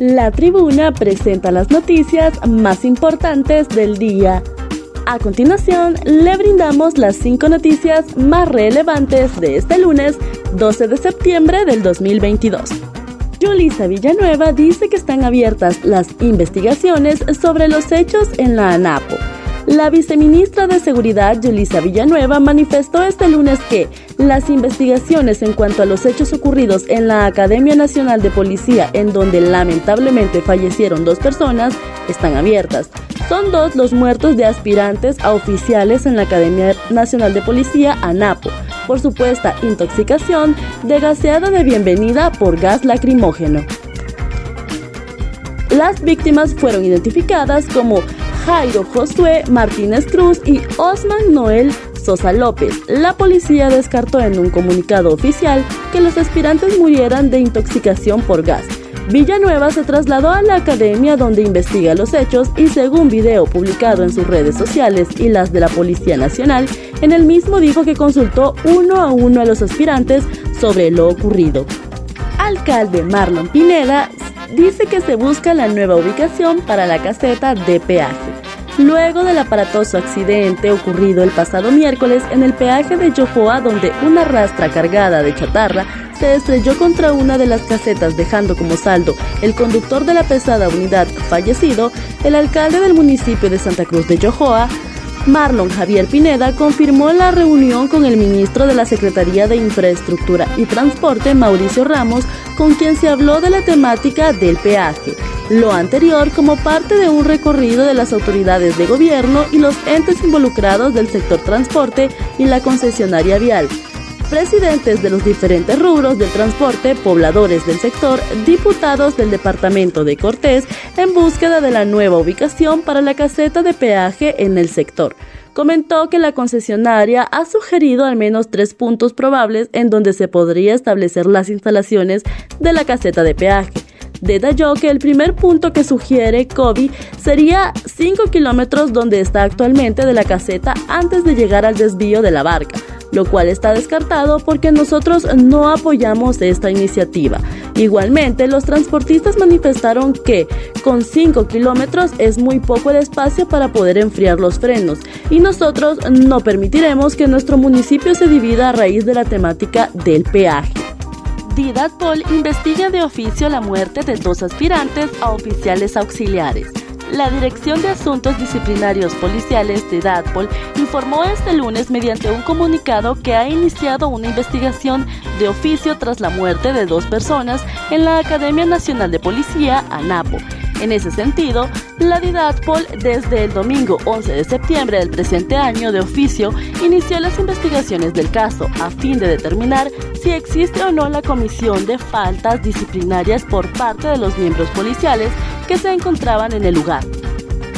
La tribuna presenta las noticias más importantes del día. A continuación, le brindamos las cinco noticias más relevantes de este lunes 12 de septiembre del 2022. Yulisa Villanueva dice que están abiertas las investigaciones sobre los hechos en la ANAPO. La viceministra de Seguridad, Yulisa Villanueva, manifestó este lunes que las investigaciones en cuanto a los hechos ocurridos en la Academia Nacional de Policía, en donde lamentablemente fallecieron dos personas, están abiertas. Son dos los muertos de aspirantes a oficiales en la Academia Nacional de Policía, ANAPO, por supuesta intoxicación de gaseada de bienvenida por gas lacrimógeno. Las víctimas fueron identificadas como Jairo Josué Martínez Cruz y Osman Noel Sosa López. La policía descartó en un comunicado oficial que los aspirantes murieran de intoxicación por gas. Villanueva se trasladó a la academia donde investiga los hechos y según video publicado en sus redes sociales y las de la Policía Nacional, en el mismo dijo que consultó uno a uno a los aspirantes sobre lo ocurrido. Alcalde Marlon Pineda dice que se busca la nueva ubicación para la caseta de peaje. Luego del aparatoso accidente ocurrido el pasado miércoles en el peaje de Yohoa donde una rastra cargada de chatarra se estrelló contra una de las casetas dejando como saldo el conductor de la pesada unidad fallecido, el alcalde del municipio de Santa Cruz de Yohoa, Marlon Javier Pineda confirmó la reunión con el ministro de la Secretaría de Infraestructura y Transporte, Mauricio Ramos, con quien se habló de la temática del peaje. Lo anterior como parte de un recorrido de las autoridades de gobierno y los entes involucrados del sector transporte y la concesionaria vial presidentes de los diferentes rubros del transporte, pobladores del sector, diputados del departamento de Cortés en búsqueda de la nueva ubicación para la caseta de peaje en el sector. Comentó que la concesionaria ha sugerido al menos tres puntos probables en donde se podría establecer las instalaciones de la caseta de peaje detalló que el primer punto que sugiere Kobe sería 5 kilómetros donde está actualmente de la caseta antes de llegar al desvío de la barca lo cual está descartado porque nosotros no apoyamos esta iniciativa. Igualmente, los transportistas manifestaron que con 5 kilómetros es muy poco el espacio para poder enfriar los frenos y nosotros no permitiremos que nuestro municipio se divida a raíz de la temática del peaje. Didatpol investiga de oficio la muerte de dos aspirantes a oficiales auxiliares. La Dirección de Asuntos Disciplinarios Policiales de DATPOL informó este lunes mediante un comunicado que ha iniciado una investigación de oficio tras la muerte de dos personas en la Academia Nacional de Policía, ANAPO. En ese sentido, la DIDATPOL desde el domingo 11 de septiembre del presente año de oficio inició las investigaciones del caso a fin de determinar si existe o no la comisión de faltas disciplinarias por parte de los miembros policiales que se encontraban en el lugar.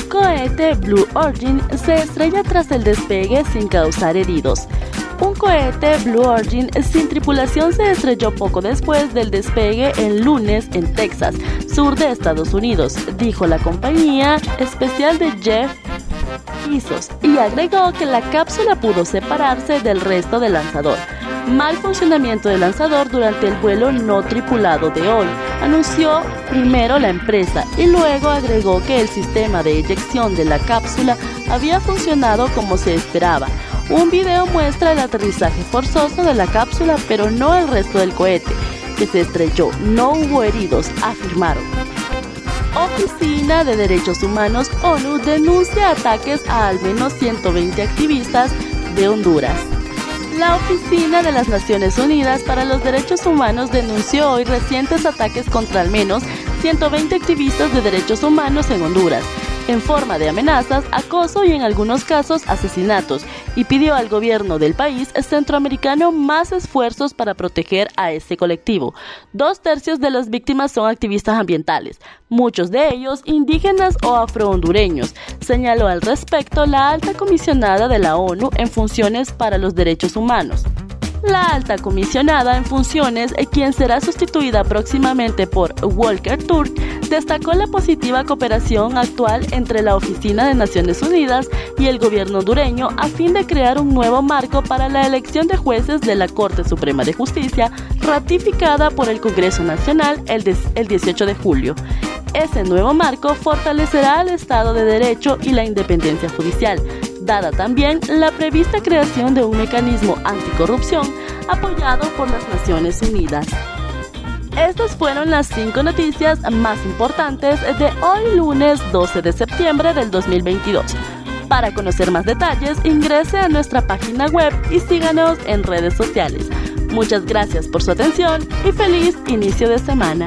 Cohete Blue Origin se estrella tras el despegue sin causar heridos. Un cohete Blue Origin sin tripulación se estrelló poco después del despegue el lunes en Texas, sur de Estados Unidos, dijo la compañía especial de Jeff Y agregó que la cápsula pudo separarse del resto del lanzador mal funcionamiento del lanzador durante el vuelo no tripulado de hoy, anunció primero la empresa y luego agregó que el sistema de eyección de la cápsula había funcionado como se esperaba. Un video muestra el aterrizaje forzoso de la cápsula, pero no el resto del cohete, que se estrelló. No hubo heridos, afirmaron. Oficina de Derechos Humanos ONU denuncia ataques a al menos 120 activistas de Honduras. La Oficina de las Naciones Unidas para los Derechos Humanos denunció hoy recientes ataques contra al menos 120 activistas de derechos humanos en Honduras en forma de amenazas, acoso y en algunos casos asesinatos, y pidió al gobierno del país centroamericano más esfuerzos para proteger a este colectivo. Dos tercios de las víctimas son activistas ambientales, muchos de ellos indígenas o afrohondureños, señaló al respecto la alta comisionada de la ONU en funciones para los derechos humanos. La alta comisionada en funciones, quien será sustituida próximamente por Walker Turk, destacó la positiva cooperación actual entre la Oficina de Naciones Unidas y el gobierno hondureño a fin de crear un nuevo marco para la elección de jueces de la Corte Suprema de Justicia, ratificada por el Congreso Nacional el, 18 de julio. Ese nuevo marco fortalecerá el Estado de Derecho y la independencia judicial, dada también la prevista creación de un mecanismo anticorrupción apoyado por las Naciones Unidas. Estas fueron las cinco noticias más importantes de hoy lunes 12 de septiembre del 2022. Para conocer más detalles, ingrese a nuestra página web y síganos en redes sociales. Muchas gracias por su atención y feliz inicio de semana.